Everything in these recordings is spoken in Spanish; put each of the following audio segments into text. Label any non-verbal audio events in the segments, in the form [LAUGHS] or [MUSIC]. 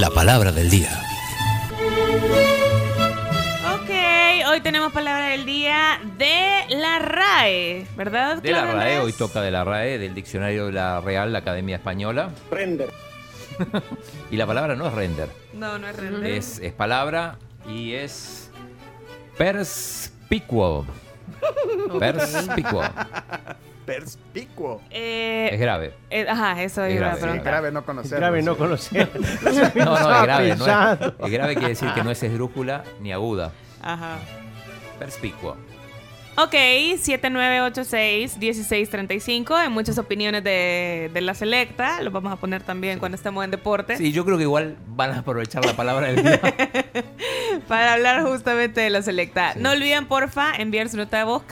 La palabra del día. Ok, hoy tenemos palabra del día de la RAE, ¿verdad? De la RAE, Andrés? hoy toca de la RAE, del diccionario de la Real la Academia Española. Render. [LAUGHS] Y la palabra no es render, No, no es render. es, es palabra y es perspicuo. [LAUGHS] Perspicuo. Perspicuo. Eh, Es grave. eh, ajá, eso Es grave, Sí, preguntar. grave no Es conocer. grave no conocer. [LAUGHS] No, no, es grave. No es, es grave quiere decir que no es esdrújula ni aguda. Ajá. Perspicuo. Ok, 7986-1635. Hay muchas opiniones de, de la selecta. Lo vamos a poner también cuando estemos en deporte. Sí, yo creo que igual van a aprovechar la palabra del día. [LAUGHS] Para hablar justamente de la selecta. No olviden, porfa, enviar su nota de voz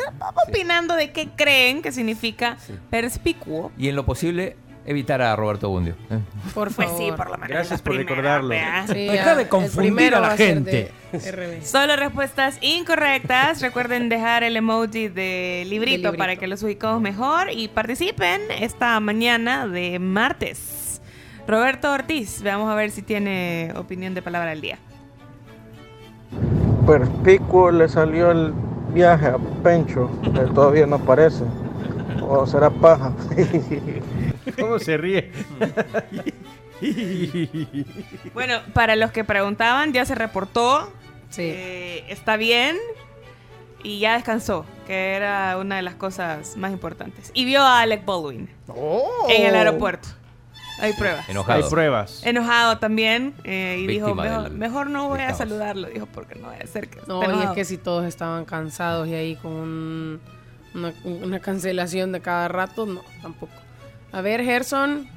opinando de qué creen que significa Sí. perspicuo. Y en lo posible, evitar a Roberto Bundio. ¿eh? Por Pues favor. sí, por lo menos. Gracias por primera, recordarlo. Sí, Deja de confundir a la gente. de. [LAUGHS] Solo respuestas incorrectas. Recuerden dejar el emoji de librito, librito. para que los ubicamos mejor y participen esta mañana de martes. Roberto Ortiz, veamos a ver si tiene opinión de palabra del día. Perspicuo le salió el viaje a Pencho, que todavía no aparece. O será paja. [LAUGHS] [LAUGHS] ¿Cómo se ríe? [LAUGHS] Bueno, para los que preguntaban, ya se reportó. Sí. Eh, está bien y ya descansó, que era una de las cosas más importantes. Y vio a Alec Baldwin Oh. en el aeropuerto. Hay pruebas. Enojado. Hay pruebas. Enojado también eh, y dijo, mejor, del- mejor no voy a saludarlo, dijo, porque no voy a ser que No, y es enojado". que si todos estaban cansados y ahí con un- una, una cancelación de cada rato, no, tampoco. A ver, Gerson.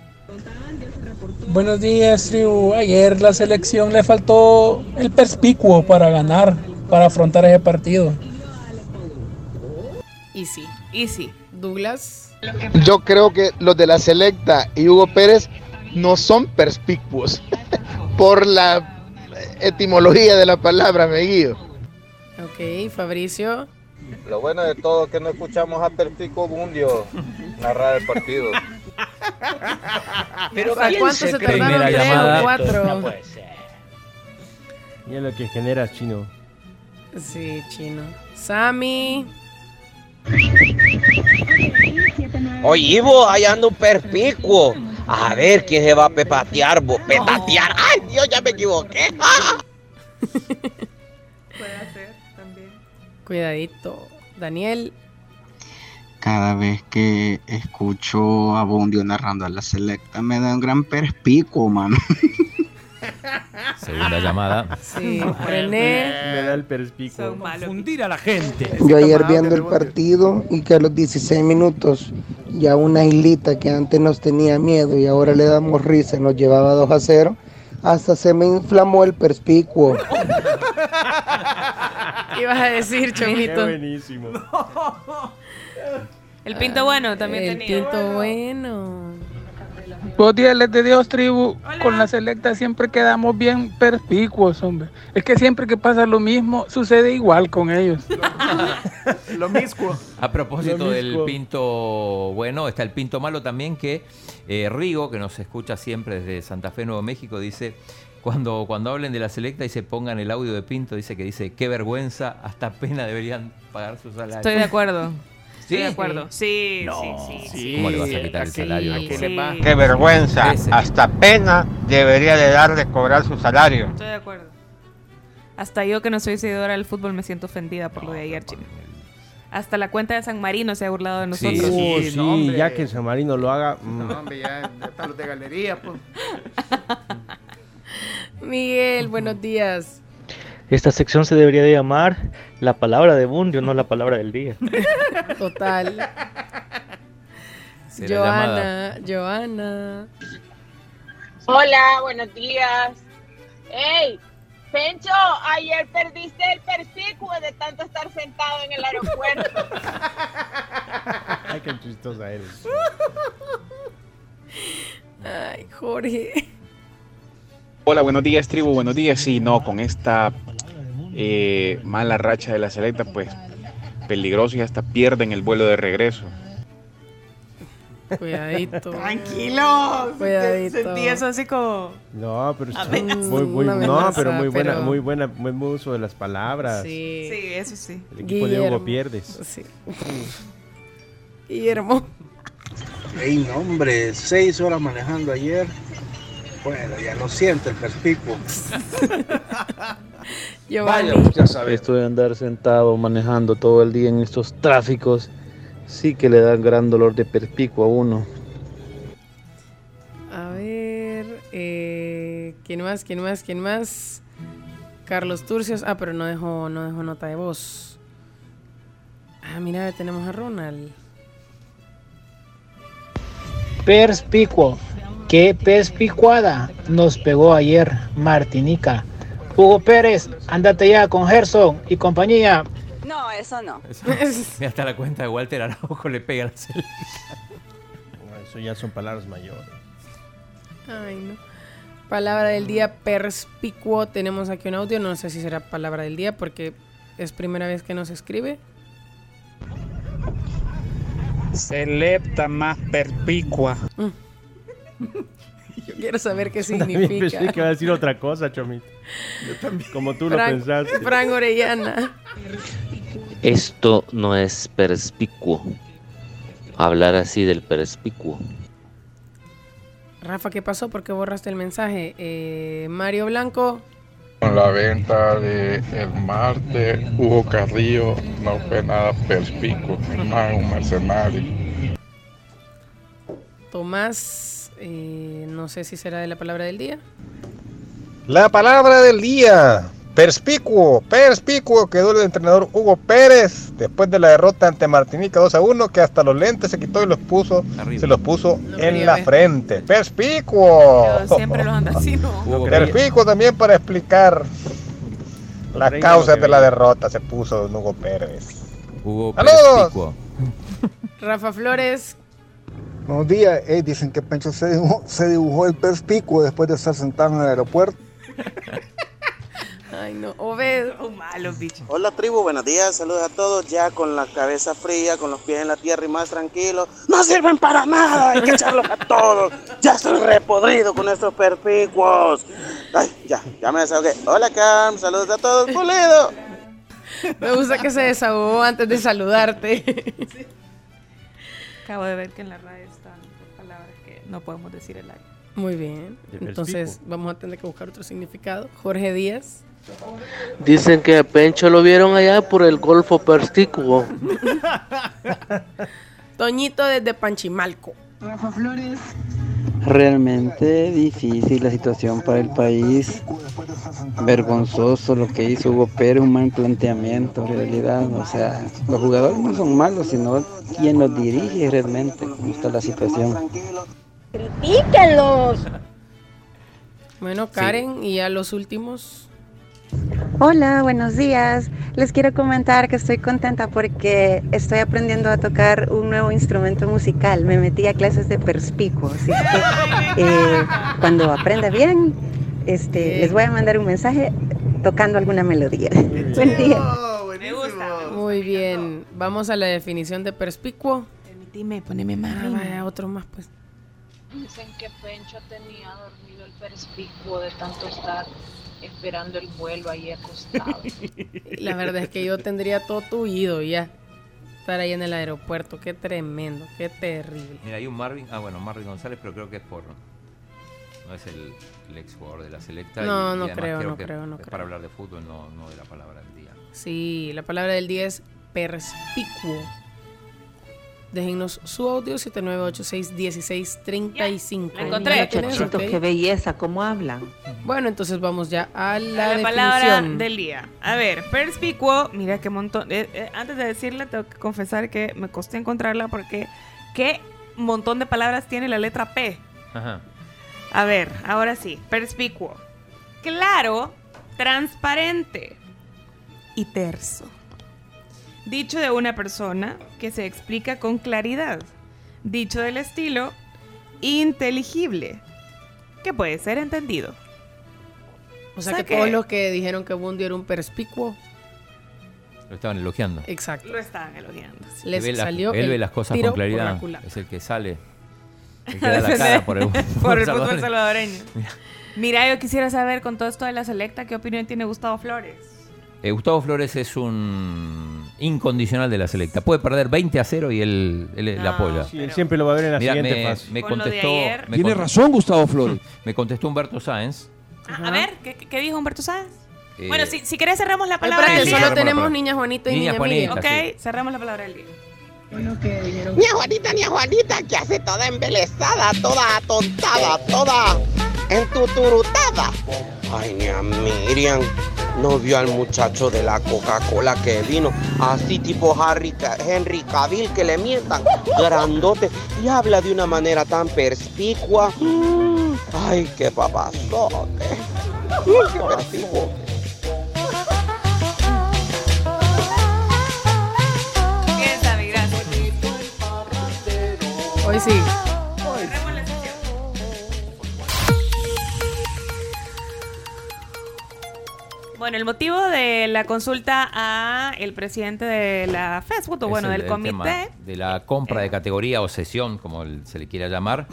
Buenos días, tribu. Ayer la selección le faltó el perspicuo para ganar, para afrontar ese partido. Y sí. Y sí. Douglas. Yo creo que los de la Selecta y Hugo Pérez no son perspicuos [LAUGHS] por la etimología de la palabra, me guío. Ok, Fabricio. Lo bueno de todo es que no escuchamos a Perspicuo Bundio narrar el partido. [LAUGHS] Pero ¿Cuánto se tardaron? ¿Tres llamada. o cuatro? Y es lo que generas, chino. Sí, chino. Sammy. Oye, vos, ahí anda un perspicuo. A ver quién se va a pepatear, vos. Petatear. Ay, Dios, ya me equivoqué. ¡Ah! [LAUGHS] Puede ser también. Cuidadito. Daniel. Cada vez que escucho a Bundio narrando a la selecta me da un gran perspicuo, mano. [LAUGHS] Segunda llamada. Sí. [LAUGHS] René. Me da el malos. Confundir a la gente. Yo ayer viendo el partido y que a los 16 minutos ya una islita que antes nos tenía miedo y ahora le damos risa y nos llevaba 2 a 0, hasta se me inflamó el perspicuo. [LAUGHS] Ibas a decir, [LAUGHS] Qué Chomito. buenísimo. El pinto bueno también El tenía. pinto bueno. Buenos días, les de Dios, tribu. Hola. Con la selecta siempre quedamos bien perspicuos, hombre. Es que siempre que pasa lo mismo, sucede igual con ellos. [LAUGHS] Lo mismo. A propósito del pinto bueno, está el pinto malo también que eh, Rigo, que nos escucha siempre desde Santa Fe, Nuevo México, dice, cuando, cuando hablen de la selecta y se pongan el audio de Pinto, dice que dice, qué vergüenza, hasta pena deberían pagar su salario. Estoy de acuerdo. [LAUGHS] Estoy ¿Sí? de acuerdo. Sí, No. sí, sí. ¿Cómo le vas a quitar el Sí, salario? Sí, Qué vergüenza, hasta pena debería de dar de cobrar su salario. Estoy de acuerdo. Hasta yo que no soy seguidora del fútbol me siento ofendida por lo de ayer, chino. Hasta la cuenta de San Marino se ha burlado de Sí. nosotros. Oh, Sí, sí, no, ya que San Marino lo haga. No, hombre, ya están los de galería, pues. [LAUGHS] Miguel, buenos días. Esta sección se debería de llamar la palabra de Bundio, no la palabra del día. [LAUGHS] Total. Joana, Joana. Hola, buenos días. ¡Ey! Pencho, ayer perdiste el perspicuo de tanto estar sentado en el aeropuerto. [LAUGHS] Ay, qué chistosa eres. Ay, Jorge. Hola, buenos días, tribu. Buenos días. Sí, no, con esta eh, mala racha de la selecta, pues peligroso y hasta pierden el vuelo de regreso. Cuidadito. Tranquilo. Cuidadito. Sentí eso así como. No, pero muy, muy, no, amenaza, pero muy buena, pero- muy buena, muy buen uso de las palabras. Sí. Sí, eso sí. El equipo de Guillermo. Hugo pierdes. Sí. Guillermo. Ey, no, hombre, seis horas manejando ayer. Bueno, ya lo siento, el perspicuo. [LAUGHS] Giovanni. ya sabes. Esto de andar sentado manejando todo el día en estos tráficos sí que le da gran dolor de perspicuo a uno. A ver, eh, ¿quién más? ¿Quién más? ¿Quién más? Carlos Turcios. Ah, pero no dejó, no dejó nota de voz. Ah, mira, tenemos a Ronald. Perspicuo. Qué perspicuada nos pegó ayer Martinica. Hugo Pérez, ándate ya con Gerson y compañía. No, eso no. [LAUGHS] Mira, hasta la cuenta de Walter Araujo le pega a la selecta. No, Eso ya son palabras mayores. Ay, no. Palabra del día perspicuo. Tenemos aquí un audio. No sé si será palabra del día porque es primera vez que nos escribe. Selepta más perspicua. [LAUGHS] Yo quiero saber qué [LAUGHS] También pensé que significa. iba a decir otra cosa, Chomito. Yo también. Como tú lo pensaste. Fran Orellana. Esto no es perspicuo. Hablar así del perspicuo. Rafa, ¿qué pasó? ¿Por qué borraste el mensaje? Eh, Mario Blanco. Con la venta de el martes, Hugo Carrillo no fue nada perspicuo, más un mercenario. Tomás. Eh, no sé si será de la palabra del día. La palabra del día. Perspicuo, perspicuo quedó el entrenador Hugo Pérez después de la derrota ante Martinica 2 a 1 que hasta los lentes se quitó y los puso, se los puso en la ver. frente. Perspicuo. Yo siempre los ando así, ¿no? Perspicuo también para explicar las creía lo causas de la derrota se puso Hugo Pérez. Hugo ¡Saludos! Perspicuo. Rafa Flores. Buenos días. Dicen que Pencho se dibujó, se dibujó el perspicuo después de estar sentado en el aeropuerto. Ay, no. Obed. Oh, malo, bicho. Hola tribu, buenos días, saludos a todos, ya con la cabeza fría, con los pies en la tierra y más tranquilo. No sirven para nada, hay que echarlos a todos. Ya estoy repodrido con estos perpicuos. Ay, ya, ya me desahogué. Hola Cam, saludos a todos, pulido. [LAUGHS] Me gusta que se desahogó antes de saludarte. Acabo de ver que en la radio están palabras que no podemos decir el aire. Muy bien. Entonces vamos a tener que buscar otro significado. Jorge Díaz. Dicen que a Pencho lo vieron allá por el Golfo Perspicuo. [LAUGHS] Toñito desde Panchimalco. Rafa Flores. Realmente difícil la situación para el país. Vergonzoso lo que hizo Hugo Pérez, un mal planteamiento en realidad. O sea, los jugadores no son malos, sino quien los dirige realmente. cómo está la situación. ¡Critíquenlos! Bueno, Karen, y a los últimos. Hola, buenos días. Les quiero comentar que estoy contenta porque estoy aprendiendo a tocar un nuevo instrumento musical. Me metí a clases de perspicuo, así que [LAUGHS] eh, cuando aprenda bien, este, les voy a mandar un mensaje tocando alguna melodía. [LAUGHS] Buen día. Me gusta. Muy bien. Vamos a la definición de perspicuo. Permitime, poneme más Ah, vaya, otro más, pues. Dicen que Pencho tenía dormido el perspicuo de tanto estar esperando el vuelo ahí acostado. [LAUGHS] La verdad es que yo tendría todo tuido ya. Estar ahí en el aeropuerto. Qué tremendo, qué terrible. Mira, hay un Marvin. Ah, bueno, Marvin González, pero creo que es por. No es el, el ex jugador de la selecta. No, no además creo, no que creo, no es creo. Para hablar de fútbol, no, no de la palabra del día. Sí, la palabra del día es perspicuo. Déjennos su audio 7986-1635. La encontré. ¿Ya tienes? Muchachitos, Ok. qué belleza, cómo hablan. Bueno, entonces vamos ya a la, La, definición. palabra del día. A ver, perspicuo. Mira qué montón. eh, eh, antes de decirla, tengo que confesar que me costó encontrarla porque qué montón de palabras tiene la letra P. Ajá. A ver, ahora sí. Perspicuo. Claro, transparente y terso. Dicho de una persona que se explica con claridad. Dicho del estilo inteligible. Que puede ser entendido. O sea O que, todos los que dijeron que Bundy era un perspicuo, Lo estaban elogiando. exacto. Lo estaban elogiando. sí. Les él ve, las- salió él ve el las cosas con claridad. Es el que sale [LAUGHS] Que queda la cara por el, [LAUGHS] por el fútbol salvadoreño. salvadoreño. Mira, yo quisiera saber con todo esto de la selecta, ¿qué opinión tiene Gustavo Flores? Eh, Gustavo Flores es un incondicional de la selecta. Puede perder 20 a 0 y él, No, apoya. Sí, él siempre lo va a ver en la siguiente me, fase. me contestó. Tiene razón Gustavo Flores. [LAUGHS] Me contestó Humberto Sáenz. Ah, a ver, ¿qué, qué dijo Humberto Sáenz? eh, bueno, si, si querés cerramos la palabra Espérate, del día. solo la tenemos palabra. niña Juanita y Niña niña, Ok, sí. cerramos la palabra del día. Ni a Juanita, ni a Juanita, que hace toda embelesada, toda atontada, toda entuturutada. Ay, a Miriam. No vio al muchacho de la Coca-Cola que vino, así tipo Harry, Henry Cavill que le mientan, grandote, y habla de una manera tan perspicua. Mm, Ay, qué papazote. Qué perspicuo. ¿Qué sabe? Gracias. Hoy sí. Bueno, el motivo de la consulta a el presidente de la Facebook, o bueno, el- del el comité. de la compra de categoría o sesión, como el- se le quiera llamar,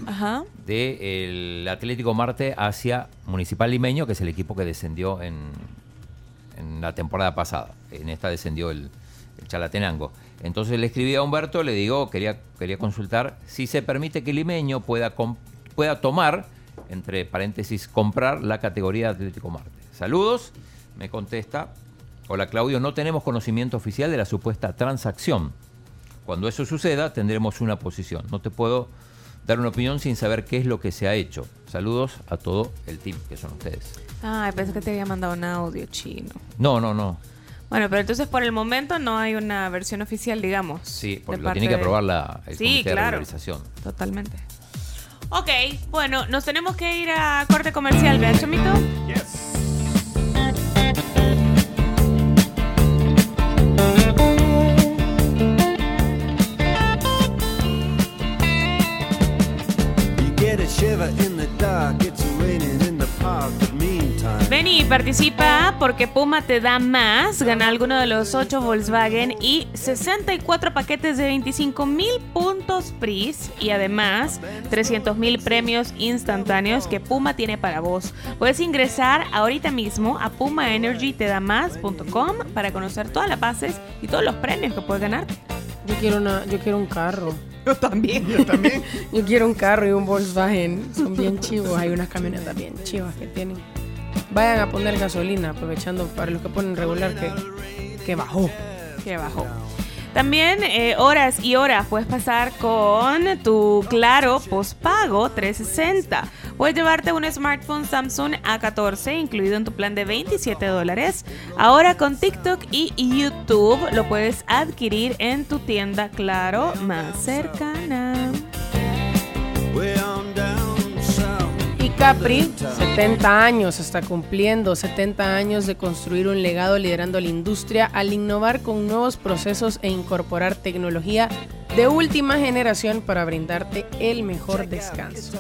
del Atlético Marte hacia Municipal Limeño, que es el equipo que descendió en, en la temporada pasada. En esta descendió el, el Chalatenango. Entonces le escribí a Humberto, le digo, quería, quería consultar si se permite que Limeño pueda, pueda tomar, entre paréntesis, comprar la categoría de Atlético Marte. Saludos, me contesta. Hola Claudio, no tenemos conocimiento oficial de la supuesta transacción. Cuando eso suceda, tendremos una posición. No te puedo dar una opinión sin saber qué es lo que se ha hecho. Saludos a todo el team, que son ustedes. Ay, pensé que te había mandado un audio chino. No, no, no. Bueno, pero entonces por el momento no hay una versión oficial, digamos. Sí, porque lo tiene que aprobar la, el Sí, comité de claro. regularización. Totalmente. Ok, bueno, nos tenemos que ir a corte comercial, ¿verdad, Chomito? Ven participa porque Puma te da más. Gana alguno de los 8 Volkswagen y 64 paquetes de 25 mil puntos PRIS y además 300 mil premios instantáneos que Puma tiene para vos. Puedes ingresar ahorita mismo a pumaenergytedamás.com para conocer todas las bases y todos los premios que puedes ganar. Yo quiero una, yo quiero un carro. [LAUGHS] Yo también. Yo también. [LAUGHS] Yo quiero un carro y un Volkswagen. Son bien chivos. Hay unas camionetas bien chivas que tienen. Vayan a poner gasolina, aprovechando para los que ponen regular que, que bajó. que bajó. También eh, horas y horas puedes pasar con tu Claro Postpago 360. Puedes llevarte un smartphone Samsung A14 incluido en tu plan de 27 dólares. Ahora con TikTok y YouTube lo puedes adquirir en tu tienda Claro más cercana. Capri, 70 años, está cumpliendo 70 años de construir un legado liderando la industria al innovar con nuevos procesos e incorporar tecnología de última generación para brindarte el mejor descanso.